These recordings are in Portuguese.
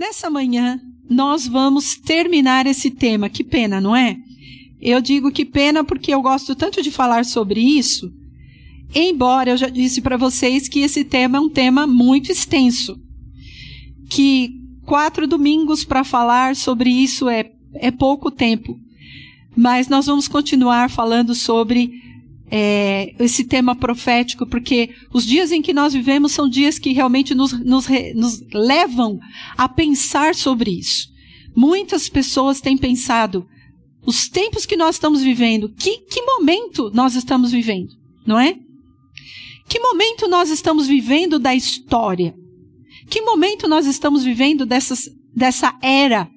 Nessa manhã, nós vamos terminar esse tema. Que pena, não é? Eu digo que pena porque eu gosto tanto de falar sobre isso, embora eu já disse para vocês que esse tema é um tema muito extenso. Que quatro domingos para falar sobre isso é, é pouco tempo. Mas nós vamos continuar falando sobre é, esse tema profético, porque os dias em que nós vivemos são dias que realmente nos, nos, nos levam a pensar sobre isso. Muitas pessoas têm pensado, os tempos que nós estamos vivendo, que, que momento nós estamos vivendo, não é? Que momento nós estamos vivendo da história? Que momento nós estamos vivendo dessas, dessa era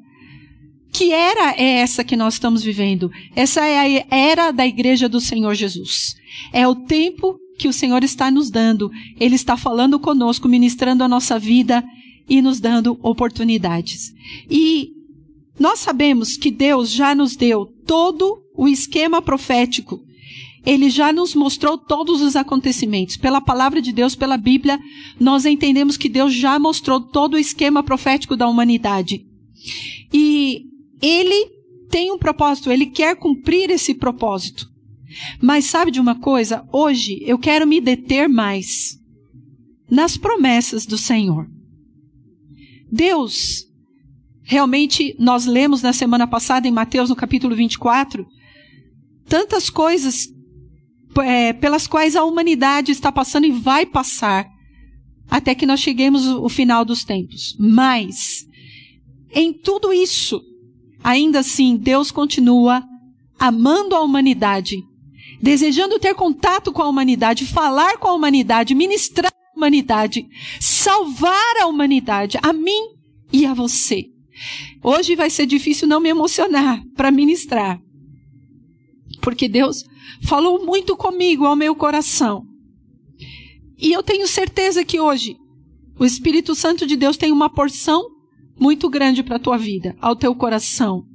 que era é essa que nós estamos vivendo? Essa é a era da igreja do Senhor Jesus. É o tempo que o Senhor está nos dando. Ele está falando conosco, ministrando a nossa vida e nos dando oportunidades. E nós sabemos que Deus já nos deu todo o esquema profético. Ele já nos mostrou todos os acontecimentos. Pela palavra de Deus, pela Bíblia, nós entendemos que Deus já mostrou todo o esquema profético da humanidade. E ele tem um propósito, ele quer cumprir esse propósito. Mas sabe de uma coisa? Hoje eu quero me deter mais nas promessas do Senhor. Deus, realmente, nós lemos na semana passada em Mateus, no capítulo 24, tantas coisas é, pelas quais a humanidade está passando e vai passar até que nós cheguemos ao final dos tempos. Mas, em tudo isso, ainda assim, Deus continua amando a humanidade, desejando ter contato com a humanidade, falar com a humanidade, ministrar a humanidade, salvar a humanidade, a mim e a você. Hoje vai ser difícil não me emocionar para ministrar, porque Deus falou muito comigo ao meu coração. E eu tenho certeza que hoje o Espírito Santo de Deus tem uma porção muito grande para a tua vida, ao teu coração.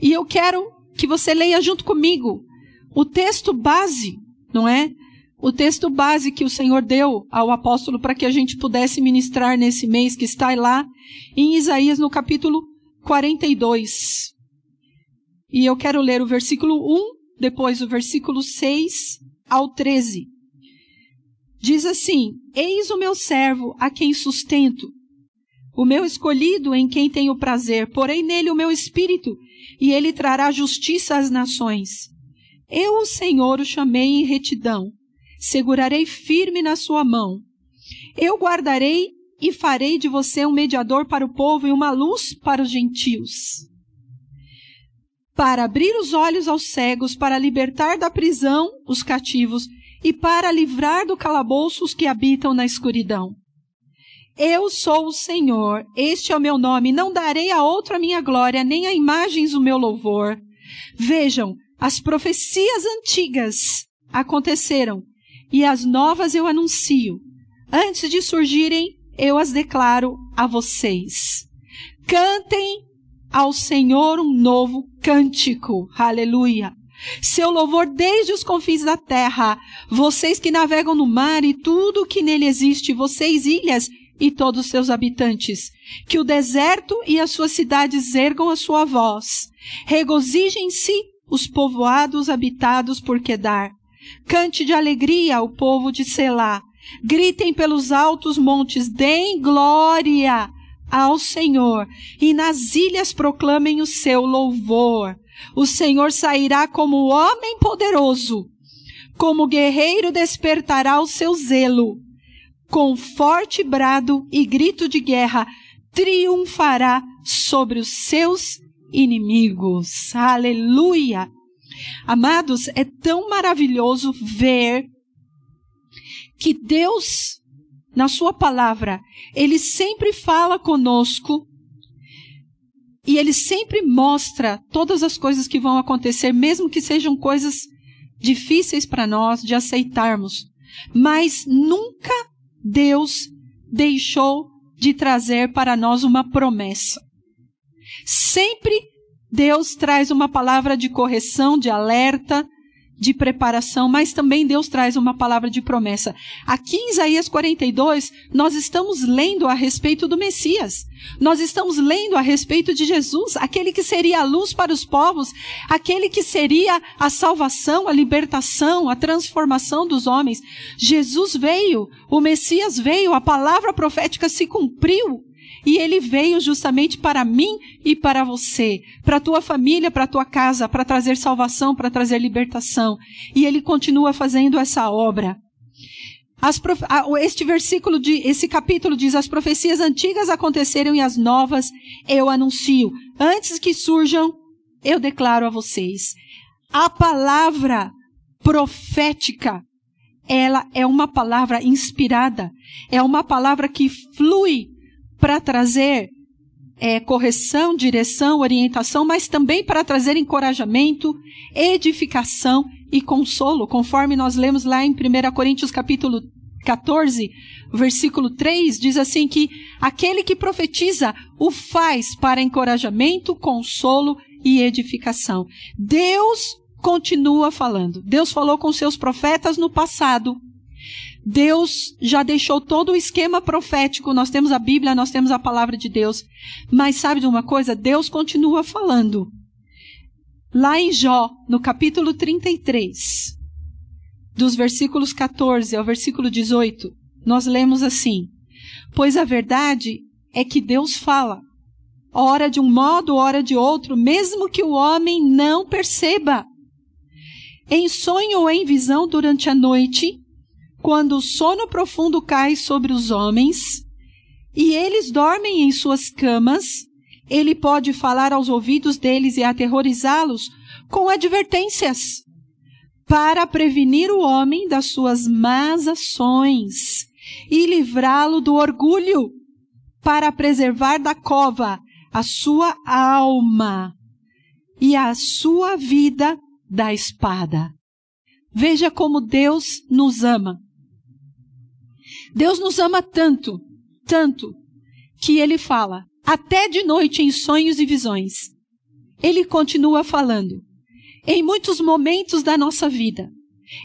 E eu quero que você leia junto comigo o texto base, não é? O texto base que o Senhor deu ao apóstolo para que a gente pudesse ministrar nesse mês que está lá em Isaías no capítulo 42. E eu quero ler o versículo 1, depois o versículo 6 ao 13. Diz assim: Eis o meu servo a quem sustento o meu escolhido em quem tenho prazer, porém nele o meu espírito, e ele trará justiça às nações. Eu, o Senhor, o chamei em retidão, segurarei firme na sua mão. Eu guardarei e farei de você um mediador para o povo e uma luz para os gentios. Para abrir os olhos aos cegos, para libertar da prisão os cativos e para livrar do calabouço os que habitam na escuridão eu sou o Senhor, este é o meu nome, não darei a outro a minha glória, nem a imagens o meu louvor. Vejam, as profecias antigas aconteceram e as novas eu anuncio. Antes de surgirem, eu as declaro a vocês. Cantem ao Senhor um novo cântico. Aleluia. Seu louvor desde os confins da terra. Vocês que navegam no mar e tudo o que nele existe, vocês ilhas e todos seus habitantes. Que o deserto e as suas cidades ergam a sua voz. Regozijem-se os povoados habitados por Quedar. Cante de alegria o povo de Selá. Gritem pelos altos montes, deem glória ao Senhor, e nas ilhas proclamem o seu louvor. O Senhor sairá como homem poderoso, como guerreiro despertará o seu zelo com forte brado e grito de guerra, triunfará sobre os seus inimigos. Aleluia! Amados, é tão maravilhoso ver que Deus, na Sua palavra, Ele sempre fala conosco e Ele sempre mostra todas as coisas que vão acontecer, mesmo que sejam coisas difíceis para nós de aceitarmos. Mas nunca Deus deixou de trazer para nós uma promessa. Sempre Deus traz uma palavra de correção, de alerta, de preparação, mas também Deus traz uma palavra de promessa. Aqui em Isaías 42, nós estamos lendo a respeito do Messias. Nós estamos lendo a respeito de Jesus, aquele que seria a luz para os povos, aquele que seria a salvação, a libertação, a transformação dos homens. Jesus veio, o Messias veio, a palavra profética se cumpriu. E ele veio justamente para mim e para você, para a tua família, para a tua casa, para trazer salvação, para trazer libertação. E ele continua fazendo essa obra. Prof... Este versículo, de, esse capítulo diz: As profecias antigas aconteceram e as novas eu anuncio. Antes que surjam, eu declaro a vocês. A palavra profética, ela é uma palavra inspirada, é uma palavra que flui para trazer é, correção, direção, orientação, mas também para trazer encorajamento, edificação e consolo, conforme nós lemos lá em 1 Coríntios capítulo 14, versículo 3, diz assim que aquele que profetiza o faz para encorajamento, consolo e edificação. Deus continua falando. Deus falou com seus profetas no passado Deus já deixou todo o esquema profético. Nós temos a Bíblia, nós temos a palavra de Deus. Mas sabe de uma coisa? Deus continua falando. Lá em Jó, no capítulo 33, dos versículos 14 ao versículo 18, nós lemos assim: Pois a verdade é que Deus fala, ora de um modo, ora de outro, mesmo que o homem não perceba. Em sonho ou em visão durante a noite, quando o sono profundo cai sobre os homens e eles dormem em suas camas, ele pode falar aos ouvidos deles e aterrorizá-los com advertências para prevenir o homem das suas más ações e livrá-lo do orgulho, para preservar da cova a sua alma e a sua vida da espada. Veja como Deus nos ama. Deus nos ama tanto, tanto, que ele fala, até de noite em sonhos e visões. Ele continua falando. Em muitos momentos da nossa vida,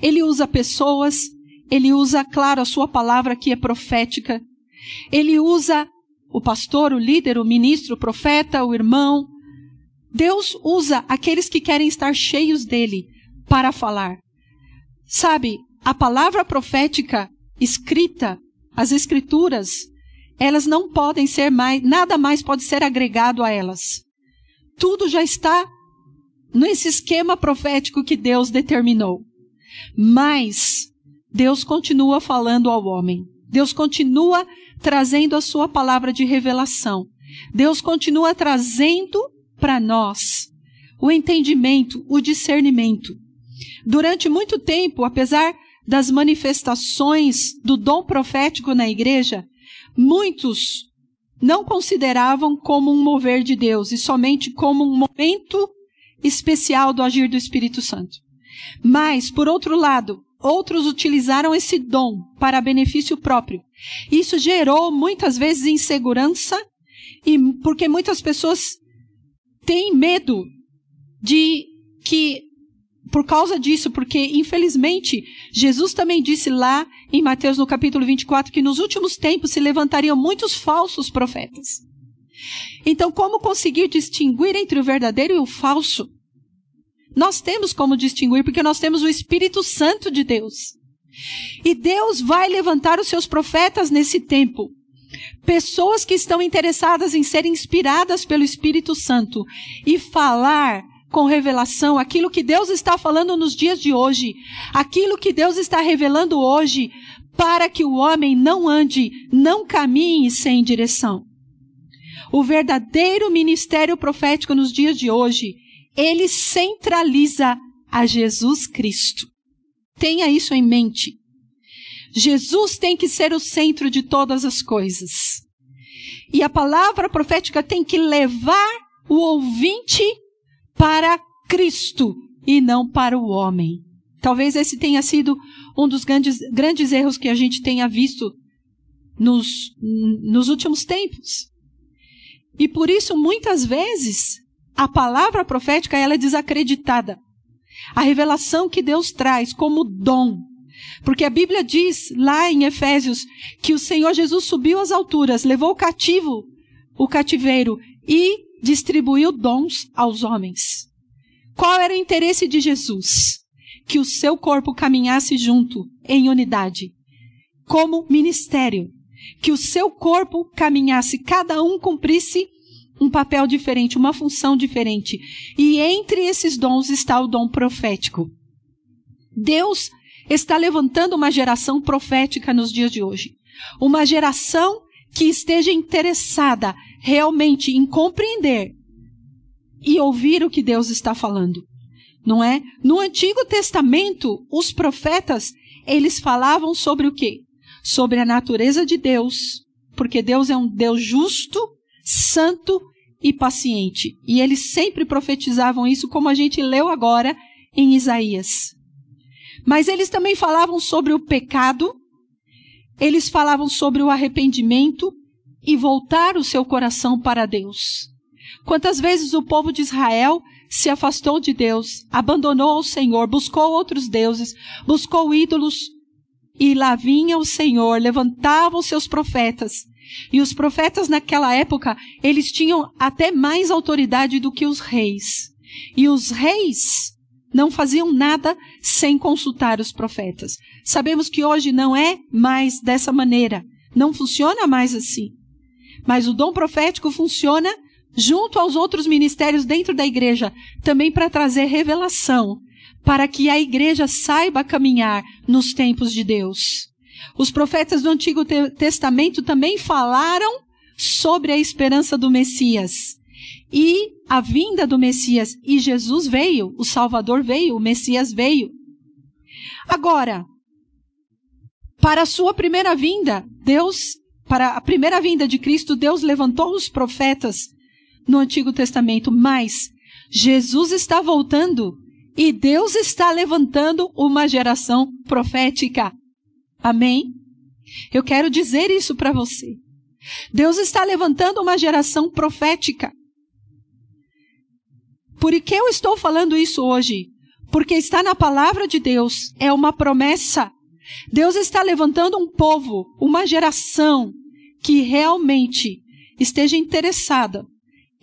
ele usa pessoas, ele usa, claro, a sua palavra que é profética. Ele usa o pastor, o líder, o ministro, o profeta, o irmão. Deus usa aqueles que querem estar cheios dele para falar. Sabe, a palavra profética escrita, as escrituras, elas não podem ser mais, nada mais pode ser agregado a elas. Tudo já está nesse esquema profético que Deus determinou. Mas Deus continua falando ao homem. Deus continua trazendo a sua palavra de revelação. Deus continua trazendo para nós o entendimento, o discernimento. Durante muito tempo, apesar das manifestações do dom profético na igreja, muitos não consideravam como um mover de Deus e somente como um momento especial do agir do Espírito Santo. Mas, por outro lado, outros utilizaram esse dom para benefício próprio. Isso gerou muitas vezes insegurança e porque muitas pessoas têm medo de que por causa disso, porque infelizmente Jesus também disse lá em Mateus no capítulo 24 que nos últimos tempos se levantariam muitos falsos profetas. Então, como conseguir distinguir entre o verdadeiro e o falso? Nós temos como distinguir porque nós temos o Espírito Santo de Deus. E Deus vai levantar os seus profetas nesse tempo. Pessoas que estão interessadas em serem inspiradas pelo Espírito Santo e falar com revelação, aquilo que Deus está falando nos dias de hoje, aquilo que Deus está revelando hoje, para que o homem não ande, não caminhe sem direção. O verdadeiro ministério profético nos dias de hoje, ele centraliza a Jesus Cristo. Tenha isso em mente. Jesus tem que ser o centro de todas as coisas. E a palavra profética tem que levar o ouvinte para Cristo e não para o homem. Talvez esse tenha sido um dos grandes, grandes erros que a gente tenha visto nos, nos últimos tempos. E por isso, muitas vezes, a palavra profética ela é desacreditada. A revelação que Deus traz como dom. Porque a Bíblia diz lá em Efésios que o Senhor Jesus subiu às alturas, levou o cativo, o cativeiro e distribuiu dons aos homens. Qual era o interesse de Jesus? Que o seu corpo caminhasse junto, em unidade, como ministério. Que o seu corpo caminhasse, cada um cumprisse um papel diferente, uma função diferente. E entre esses dons está o dom profético. Deus está levantando uma geração profética nos dias de hoje. Uma geração que esteja interessada realmente em compreender e ouvir o que Deus está falando. Não é? No Antigo Testamento, os profetas, eles falavam sobre o quê? Sobre a natureza de Deus, porque Deus é um Deus justo, santo e paciente. E eles sempre profetizavam isso, como a gente leu agora em Isaías. Mas eles também falavam sobre o pecado, eles falavam sobre o arrependimento e voltar o seu coração para Deus. Quantas vezes o povo de Israel se afastou de Deus, abandonou o Senhor, buscou outros deuses, buscou ídolos, e lá vinha o Senhor, levantava os seus profetas. E os profetas naquela época, eles tinham até mais autoridade do que os reis. E os reis não faziam nada sem consultar os profetas. Sabemos que hoje não é mais dessa maneira, não funciona mais assim. Mas o dom profético funciona junto aos outros ministérios dentro da igreja, também para trazer revelação, para que a igreja saiba caminhar nos tempos de Deus. Os profetas do Antigo Testamento também falaram sobre a esperança do Messias e a vinda do Messias. E Jesus veio, o Salvador veio, o Messias veio. Agora, para a sua primeira vinda, Deus, para a primeira vinda de Cristo, Deus levantou os profetas no Antigo Testamento, mas Jesus está voltando e Deus está levantando uma geração profética. Amém? Eu quero dizer isso para você. Deus está levantando uma geração profética. Por que eu estou falando isso hoje? Porque está na palavra de Deus, é uma promessa. Deus está levantando um povo, uma geração que realmente esteja interessada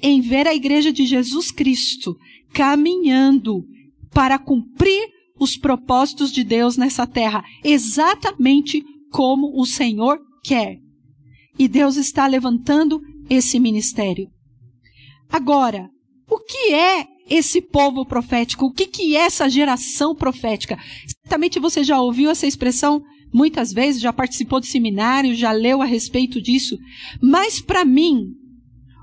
em ver a igreja de Jesus Cristo caminhando para cumprir os propósitos de Deus nessa terra, exatamente como o Senhor quer. E Deus está levantando esse ministério. Agora, o que é esse povo profético? O que, que é essa geração profética? Certamente você já ouviu essa expressão muitas vezes, já participou de seminário, já leu a respeito disso. Mas para mim,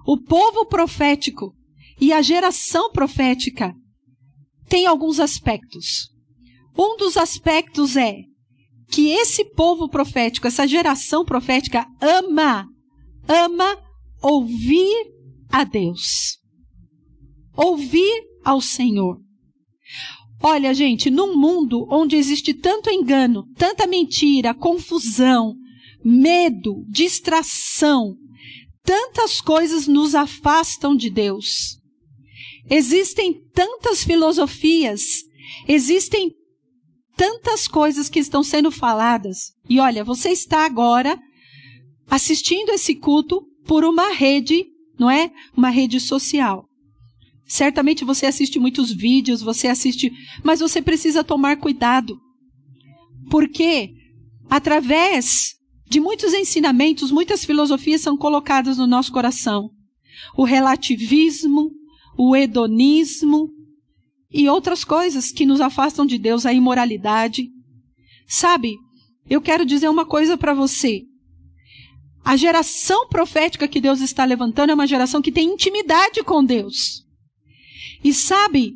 o povo profético e a geração profética tem alguns aspectos. Um dos aspectos é que esse povo profético, essa geração profética ama, ama ouvir a Deus ouvir ao Senhor. Olha, gente, num mundo onde existe tanto engano, tanta mentira, confusão, medo, distração, tantas coisas nos afastam de Deus. Existem tantas filosofias, existem tantas coisas que estão sendo faladas. E olha, você está agora assistindo esse culto por uma rede, não é? Uma rede social. Certamente você assiste muitos vídeos, você assiste, mas você precisa tomar cuidado. Porque através de muitos ensinamentos, muitas filosofias são colocadas no nosso coração. O relativismo, o hedonismo e outras coisas que nos afastam de Deus, a imoralidade. Sabe, eu quero dizer uma coisa para você. A geração profética que Deus está levantando é uma geração que tem intimidade com Deus. E sabe,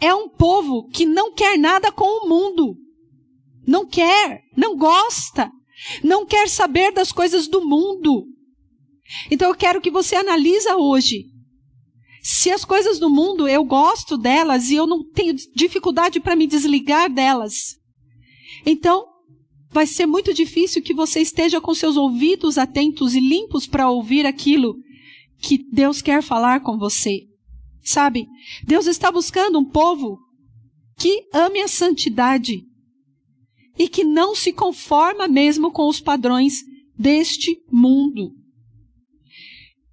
é um povo que não quer nada com o mundo. Não quer, não gosta, não quer saber das coisas do mundo. Então eu quero que você analisa hoje. Se as coisas do mundo eu gosto delas e eu não tenho dificuldade para me desligar delas, então vai ser muito difícil que você esteja com seus ouvidos atentos e limpos para ouvir aquilo que Deus quer falar com você. Sabe? Deus está buscando um povo que ame a santidade e que não se conforma mesmo com os padrões deste mundo.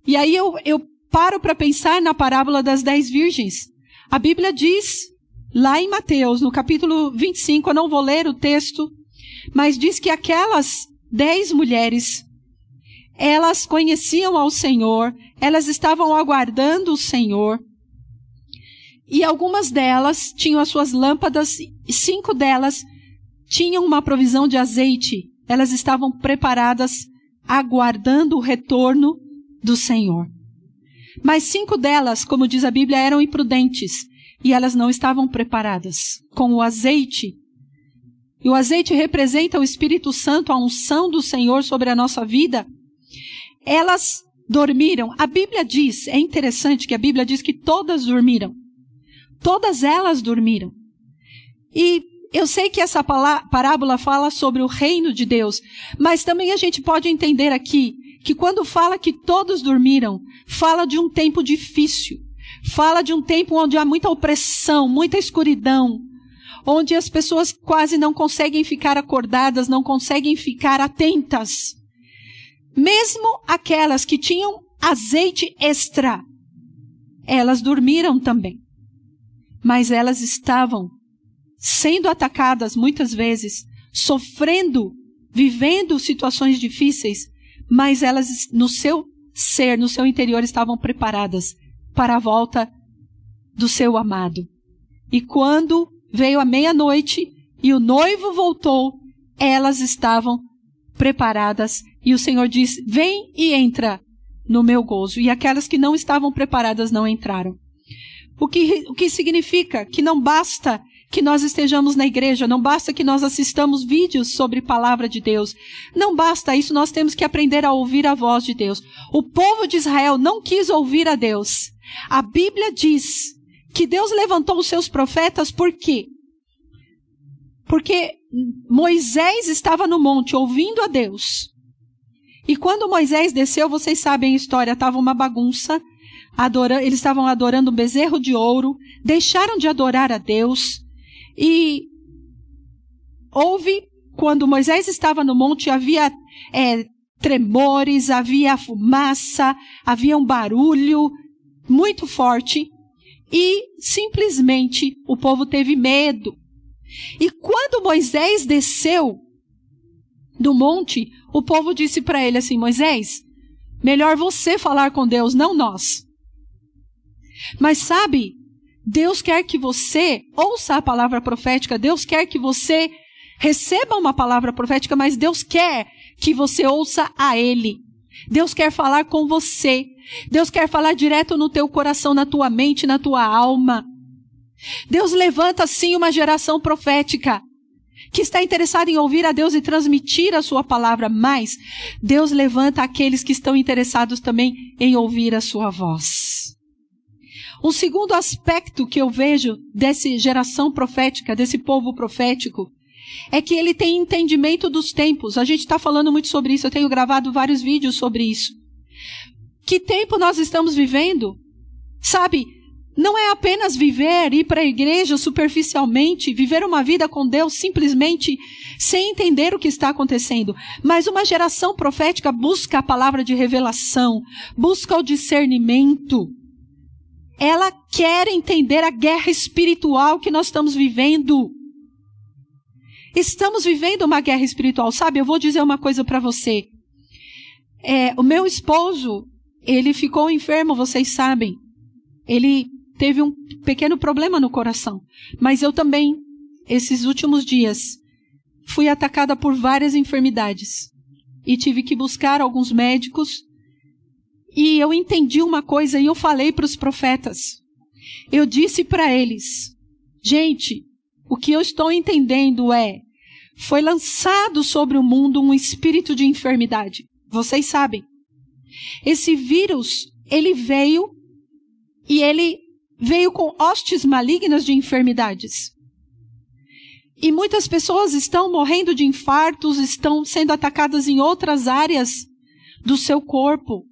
E aí eu, eu paro para pensar na parábola das dez virgens. A Bíblia diz, lá em Mateus, no capítulo 25, eu não vou ler o texto, mas diz que aquelas dez mulheres, elas conheciam ao Senhor, elas estavam aguardando o Senhor, e algumas delas tinham as suas lâmpadas, cinco delas tinham uma provisão de azeite. Elas estavam preparadas, aguardando o retorno do Senhor. Mas cinco delas, como diz a Bíblia, eram imprudentes e elas não estavam preparadas com o azeite. E o azeite representa o Espírito Santo, a unção do Senhor sobre a nossa vida. Elas dormiram. A Bíblia diz, é interessante que a Bíblia diz que todas dormiram. Todas elas dormiram. E eu sei que essa parábola fala sobre o reino de Deus, mas também a gente pode entender aqui que quando fala que todos dormiram, fala de um tempo difícil, fala de um tempo onde há muita opressão, muita escuridão, onde as pessoas quase não conseguem ficar acordadas, não conseguem ficar atentas. Mesmo aquelas que tinham azeite extra, elas dormiram também. Mas elas estavam sendo atacadas muitas vezes, sofrendo, vivendo situações difíceis, mas elas no seu ser, no seu interior estavam preparadas para a volta do seu amado. E quando veio a meia-noite e o noivo voltou, elas estavam preparadas e o Senhor diz: "Vem e entra no meu gozo". E aquelas que não estavam preparadas não entraram. O que, o que significa que não basta que nós estejamos na igreja, não basta que nós assistamos vídeos sobre palavra de Deus. Não basta isso, nós temos que aprender a ouvir a voz de Deus. O povo de Israel não quis ouvir a Deus. A Bíblia diz que Deus levantou os seus profetas por quê? Porque Moisés estava no monte ouvindo a Deus. E quando Moisés desceu, vocês sabem a história, estava uma bagunça. Eles estavam adorando um bezerro de ouro, deixaram de adorar a Deus, e houve, quando Moisés estava no monte, havia é, tremores, havia fumaça, havia um barulho muito forte. E simplesmente o povo teve medo. E quando Moisés desceu do monte, o povo disse para ele assim: Moisés, melhor você falar com Deus, não nós. Mas sabe, Deus quer que você ouça a palavra profética, Deus quer que você receba uma palavra profética, mas Deus quer que você ouça a Ele. Deus quer falar com você. Deus quer falar direto no teu coração, na tua mente, na tua alma. Deus levanta sim uma geração profética que está interessada em ouvir a Deus e transmitir a sua palavra, mas Deus levanta aqueles que estão interessados também em ouvir a sua voz. Um segundo aspecto que eu vejo dessa geração profética, desse povo profético, é que ele tem entendimento dos tempos. A gente está falando muito sobre isso, eu tenho gravado vários vídeos sobre isso. Que tempo nós estamos vivendo? Sabe, não é apenas viver, ir para a igreja superficialmente, viver uma vida com Deus simplesmente sem entender o que está acontecendo. Mas uma geração profética busca a palavra de revelação, busca o discernimento ela quer entender a guerra espiritual que nós estamos vivendo. Estamos vivendo uma guerra espiritual, sabe? Eu vou dizer uma coisa para você. É, o meu esposo, ele ficou enfermo, vocês sabem. Ele teve um pequeno problema no coração. Mas eu também, esses últimos dias, fui atacada por várias enfermidades. E tive que buscar alguns médicos e eu entendi uma coisa e eu falei para os profetas. Eu disse para eles: gente, o que eu estou entendendo é: foi lançado sobre o mundo um espírito de enfermidade. Vocês sabem. Esse vírus, ele veio e ele veio com hostes malignas de enfermidades. E muitas pessoas estão morrendo de infartos, estão sendo atacadas em outras áreas do seu corpo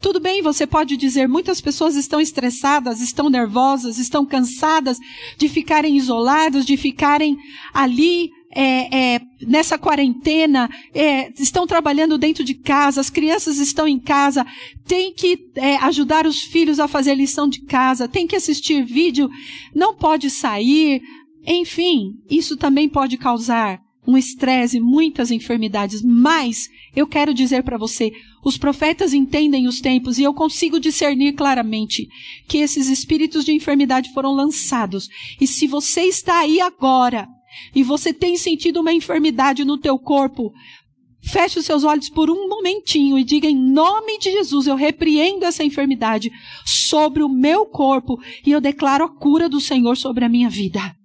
Tudo bem, você pode dizer, muitas pessoas estão estressadas, estão nervosas, estão cansadas de ficarem isoladas, de ficarem ali é, é, nessa quarentena, é, estão trabalhando dentro de casa, as crianças estão em casa, tem que é, ajudar os filhos a fazer lição de casa, tem que assistir vídeo, não pode sair, enfim, isso também pode causar um estresse, muitas enfermidades, mas eu quero dizer para você, os profetas entendem os tempos e eu consigo discernir claramente que esses espíritos de enfermidade foram lançados. E se você está aí agora e você tem sentido uma enfermidade no teu corpo, feche os seus olhos por um momentinho e diga em nome de Jesus, eu repreendo essa enfermidade sobre o meu corpo e eu declaro a cura do Senhor sobre a minha vida.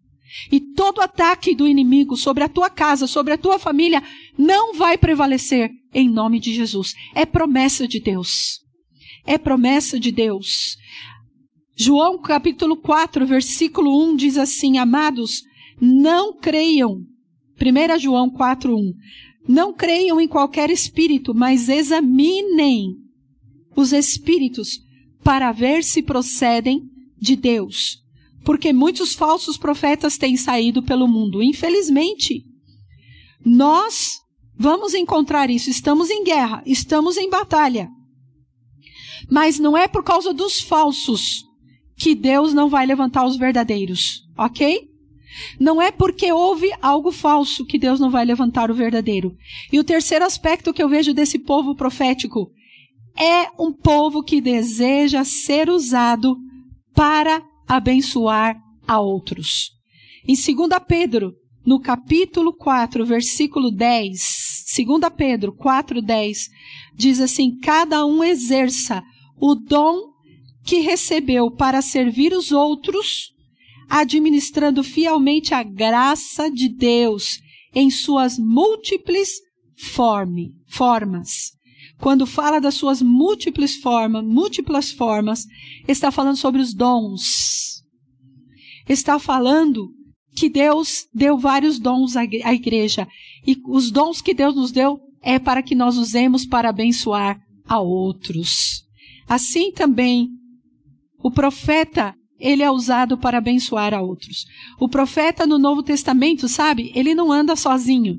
E todo ataque do inimigo sobre a tua casa, sobre a tua família, não vai prevalecer em nome de Jesus. É promessa de Deus. É promessa de Deus. João capítulo 4, versículo 1 diz assim: Amados, não creiam. 1 João 4, 1. Não creiam em qualquer espírito, mas examinem os espíritos para ver se procedem de Deus porque muitos falsos profetas têm saído pelo mundo. Infelizmente, nós vamos encontrar isso. Estamos em guerra, estamos em batalha. Mas não é por causa dos falsos que Deus não vai levantar os verdadeiros, ok? Não é porque houve algo falso que Deus não vai levantar o verdadeiro. E o terceiro aspecto que eu vejo desse povo profético é um povo que deseja ser usado para abençoar a outros. Em 2 Pedro, no capítulo 4, versículo 10, 2 Pedro 4, 10, diz assim: Cada um exerça o dom que recebeu para servir os outros, administrando fielmente a graça de Deus em suas múltiples forme, formas. Quando fala das suas múltiplas formas, múltiplas formas, está falando sobre os dons. Está falando que Deus deu vários dons à igreja. E os dons que Deus nos deu é para que nós usemos para abençoar a outros. Assim também, o profeta, ele é usado para abençoar a outros. O profeta no Novo Testamento, sabe, ele não anda sozinho.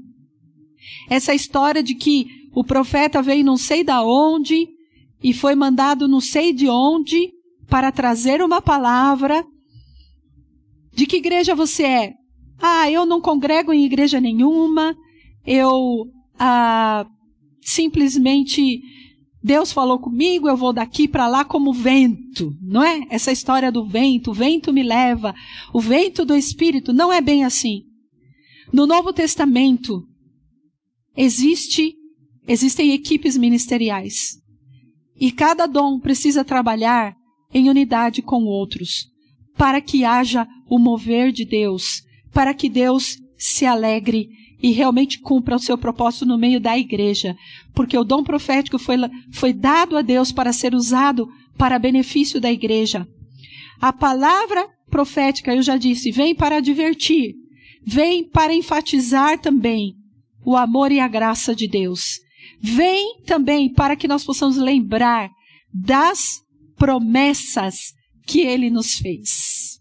Essa história de que o profeta veio não sei da onde e foi mandado não sei de onde para trazer uma palavra. De que igreja você é? Ah, eu não congrego em igreja nenhuma. Eu ah, simplesmente Deus falou comigo, eu vou daqui para lá como vento, não é? Essa história do vento, o vento me leva, o vento do Espírito, não é bem assim. No Novo Testamento, existe Existem equipes ministeriais. E cada dom precisa trabalhar em unidade com outros, para que haja o mover de Deus, para que Deus se alegre e realmente cumpra o seu propósito no meio da igreja. Porque o dom profético foi, foi dado a Deus para ser usado para benefício da igreja. A palavra profética, eu já disse, vem para divertir, vem para enfatizar também o amor e a graça de Deus vem também para que nós possamos lembrar das promessas que ele nos fez.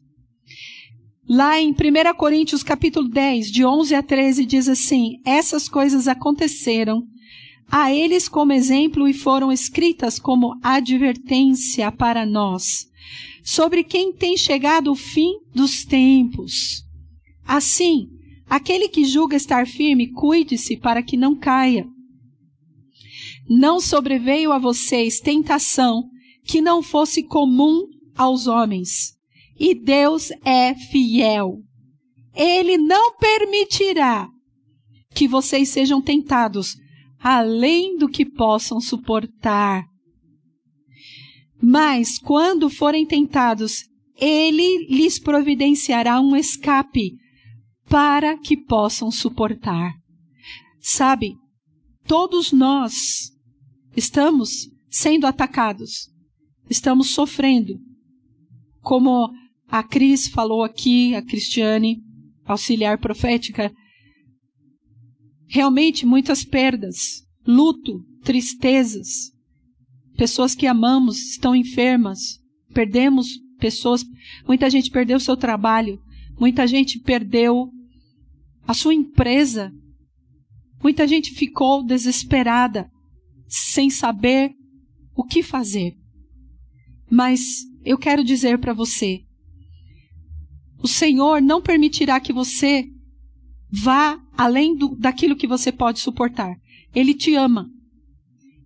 Lá em 1 Coríntios capítulo 10, de 11 a 13, diz assim: Essas coisas aconteceram a eles como exemplo e foram escritas como advertência para nós, sobre quem tem chegado o fim dos tempos. Assim, aquele que julga estar firme, cuide-se para que não caia não sobreveio a vocês tentação que não fosse comum aos homens. E Deus é fiel. Ele não permitirá que vocês sejam tentados além do que possam suportar. Mas quando forem tentados, ele lhes providenciará um escape para que possam suportar. Sabe, todos nós Estamos sendo atacados. Estamos sofrendo. Como a Cris falou aqui, a Cristiane, auxiliar profética, realmente muitas perdas, luto, tristezas. pessoas que amamos estão enfermas, perdemos pessoas, muita gente perdeu seu trabalho, muita gente perdeu a sua empresa, muita gente ficou desesperada, sem saber o que fazer. Mas eu quero dizer para você: o Senhor não permitirá que você vá além do, daquilo que você pode suportar. Ele te ama.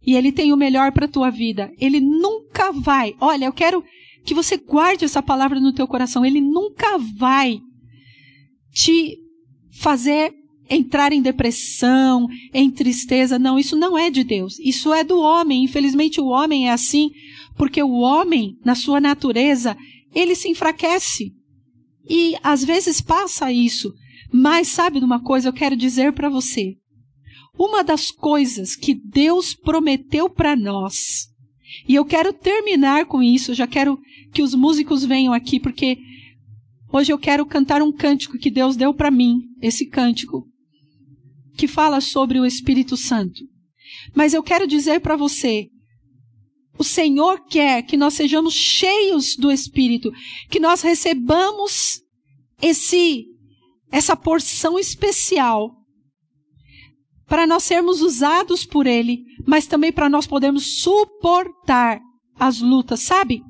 E ele tem o melhor para a tua vida. Ele nunca vai. Olha, eu quero que você guarde essa palavra no teu coração. Ele nunca vai te fazer entrar em depressão, em tristeza. Não, isso não é de Deus. Isso é do homem. Infelizmente o homem é assim, porque o homem, na sua natureza, ele se enfraquece. E às vezes passa isso. Mas sabe de uma coisa, eu quero dizer para você. Uma das coisas que Deus prometeu para nós, e eu quero terminar com isso, já quero que os músicos venham aqui, porque hoje eu quero cantar um cântico que Deus deu para mim, esse cântico, que fala sobre o Espírito Santo. Mas eu quero dizer para você, o Senhor quer que nós sejamos cheios do Espírito, que nós recebamos esse essa porção especial para nós sermos usados por ele, mas também para nós podermos suportar as lutas, sabe?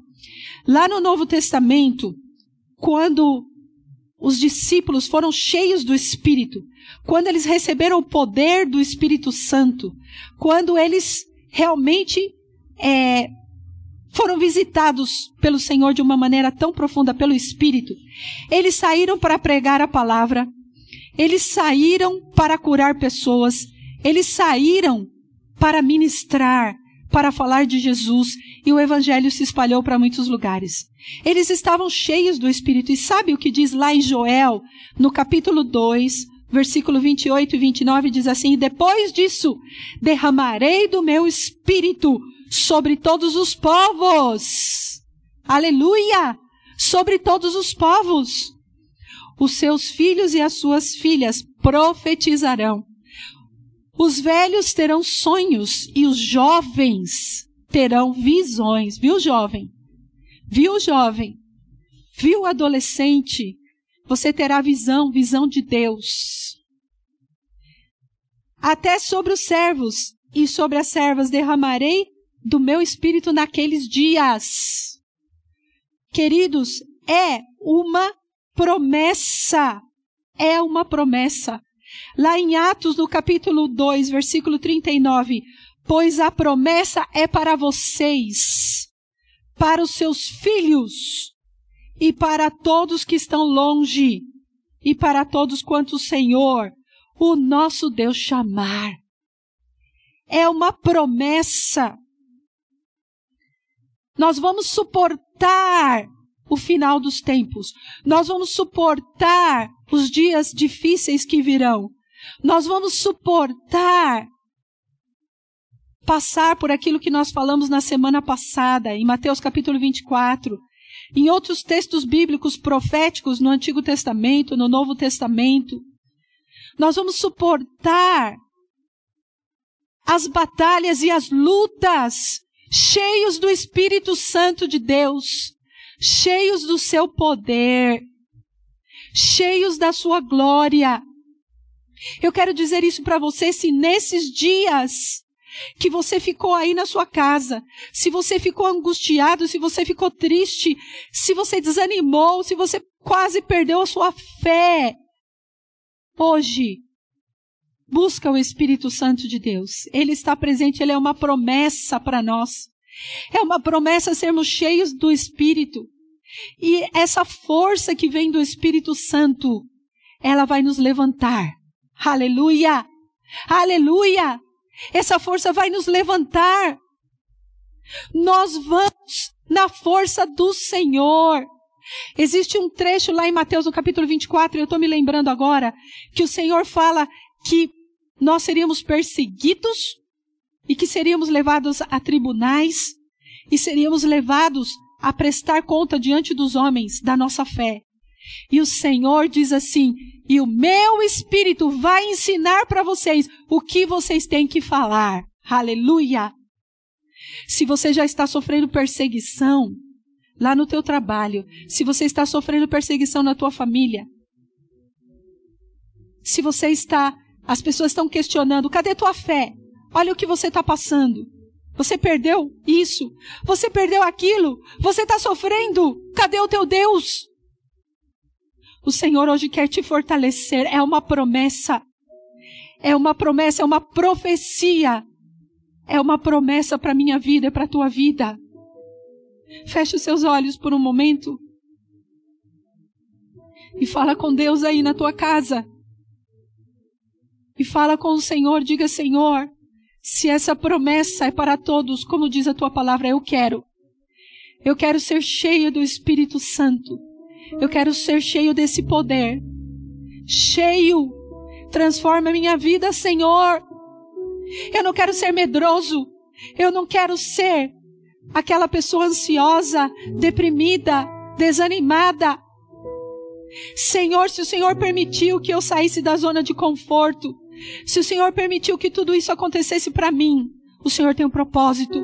Lá no Novo Testamento, quando os discípulos foram cheios do Espírito, quando eles receberam o poder do Espírito Santo, quando eles realmente é, foram visitados pelo Senhor de uma maneira tão profunda pelo Espírito, eles saíram para pregar a palavra, eles saíram para curar pessoas, eles saíram para ministrar, para falar de Jesus, e o Evangelho se espalhou para muitos lugares. Eles estavam cheios do Espírito, e sabe o que diz lá em Joel, no capítulo 2, versículo 28 e 29, diz assim: Depois disso, derramarei do meu Espírito sobre todos os povos. Aleluia! Sobre todos os povos. Os seus filhos e as suas filhas profetizarão. Os velhos terão sonhos e os jovens terão visões. Viu, jovem? Viu, jovem? Viu, adolescente? Você terá visão, visão de Deus. Até sobre os servos e sobre as servas derramarei do meu espírito naqueles dias. Queridos, é uma promessa. É uma promessa. Lá em Atos, no capítulo 2, versículo 39, pois a promessa é para vocês, para os seus filhos e para todos que estão longe e para todos quanto o Senhor, o nosso Deus chamar. É uma promessa. Nós vamos suportar o final dos tempos. Nós vamos suportar os dias difíceis que virão. Nós vamos suportar passar por aquilo que nós falamos na semana passada, em Mateus capítulo 24, em outros textos bíblicos proféticos no Antigo Testamento, no Novo Testamento. Nós vamos suportar as batalhas e as lutas cheios do Espírito Santo de Deus, cheios do seu poder, cheios da sua glória. Eu quero dizer isso para você, se nesses dias que você ficou aí na sua casa, se você ficou angustiado, se você ficou triste, se você desanimou, se você quase perdeu a sua fé, hoje, busca o Espírito Santo de Deus. Ele está presente, ele é uma promessa para nós. É uma promessa sermos cheios do Espírito. E essa força que vem do Espírito Santo, ela vai nos levantar. Aleluia! Aleluia! Essa força vai nos levantar. Nós vamos na força do Senhor. Existe um trecho lá em Mateus, no capítulo 24, eu estou me lembrando agora, que o Senhor fala que nós seríamos perseguidos e que seríamos levados a tribunais e seríamos levados a prestar conta diante dos homens da nossa fé. E o Senhor diz assim: e o meu espírito vai ensinar para vocês o que vocês têm que falar. Aleluia! Se você já está sofrendo perseguição lá no teu trabalho, se você está sofrendo perseguição na tua família, se você está, as pessoas estão questionando, cadê tua fé? Olha o que você está passando. Você perdeu isso, você perdeu aquilo, você está sofrendo. Cadê o teu Deus? O Senhor hoje quer te fortalecer, é uma promessa. É uma promessa, é uma profecia. É uma promessa para minha vida para tua vida. Feche os seus olhos por um momento. E fala com Deus aí na tua casa. E fala com o Senhor, diga: Senhor, se essa promessa é para todos, como diz a tua palavra, eu quero. Eu quero ser cheio do Espírito Santo. Eu quero ser cheio desse poder. Cheio. Transforma minha vida, Senhor. Eu não quero ser medroso. Eu não quero ser aquela pessoa ansiosa, deprimida, desanimada. Senhor, se o Senhor permitiu que eu saísse da zona de conforto, se o Senhor permitiu que tudo isso acontecesse para mim, o Senhor tem um propósito.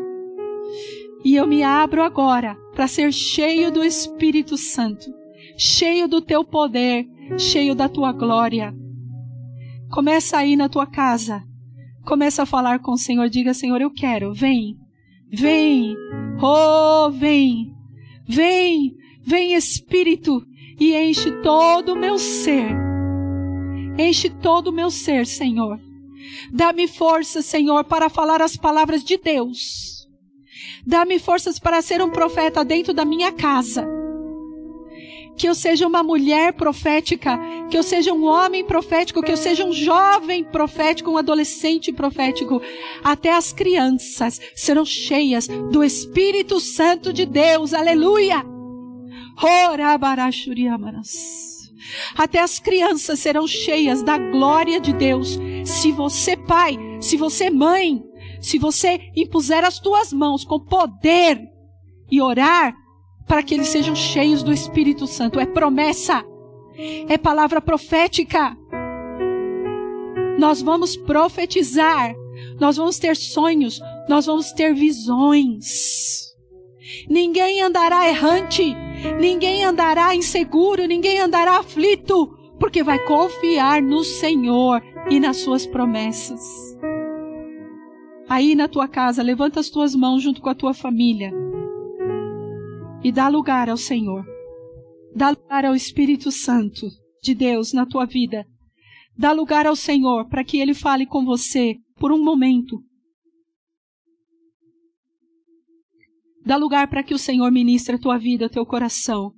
E eu me abro agora para ser cheio do Espírito Santo, cheio do teu poder, cheio da tua glória. Começa aí na tua casa. Começa a falar com o Senhor, diga: Senhor, eu quero, vem. Vem. Oh, vem. Vem. Vem Espírito e enche todo o meu ser Enche todo o meu ser, Senhor. Dá-me força, Senhor, para falar as palavras de Deus. Dá-me forças para ser um profeta dentro da minha casa. Que eu seja uma mulher profética, que eu seja um homem profético, que eu seja um jovem profético, um adolescente profético. Até as crianças serão cheias do Espírito Santo de Deus. Aleluia! Até as crianças serão cheias da glória de Deus. Se você, pai, se você, mãe, se você impuser as tuas mãos com poder e orar para que eles sejam cheios do Espírito Santo, é promessa, é palavra profética. Nós vamos profetizar, nós vamos ter sonhos, nós vamos ter visões. Ninguém andará errante, ninguém andará inseguro, ninguém andará aflito, porque vai confiar no Senhor e nas suas promessas. Aí na tua casa, levanta as tuas mãos junto com a tua família e dá lugar ao Senhor. Dá lugar ao Espírito Santo de Deus na tua vida. Dá lugar ao Senhor para que ele fale com você por um momento Dá lugar para que o Senhor ministre a tua vida, teu coração.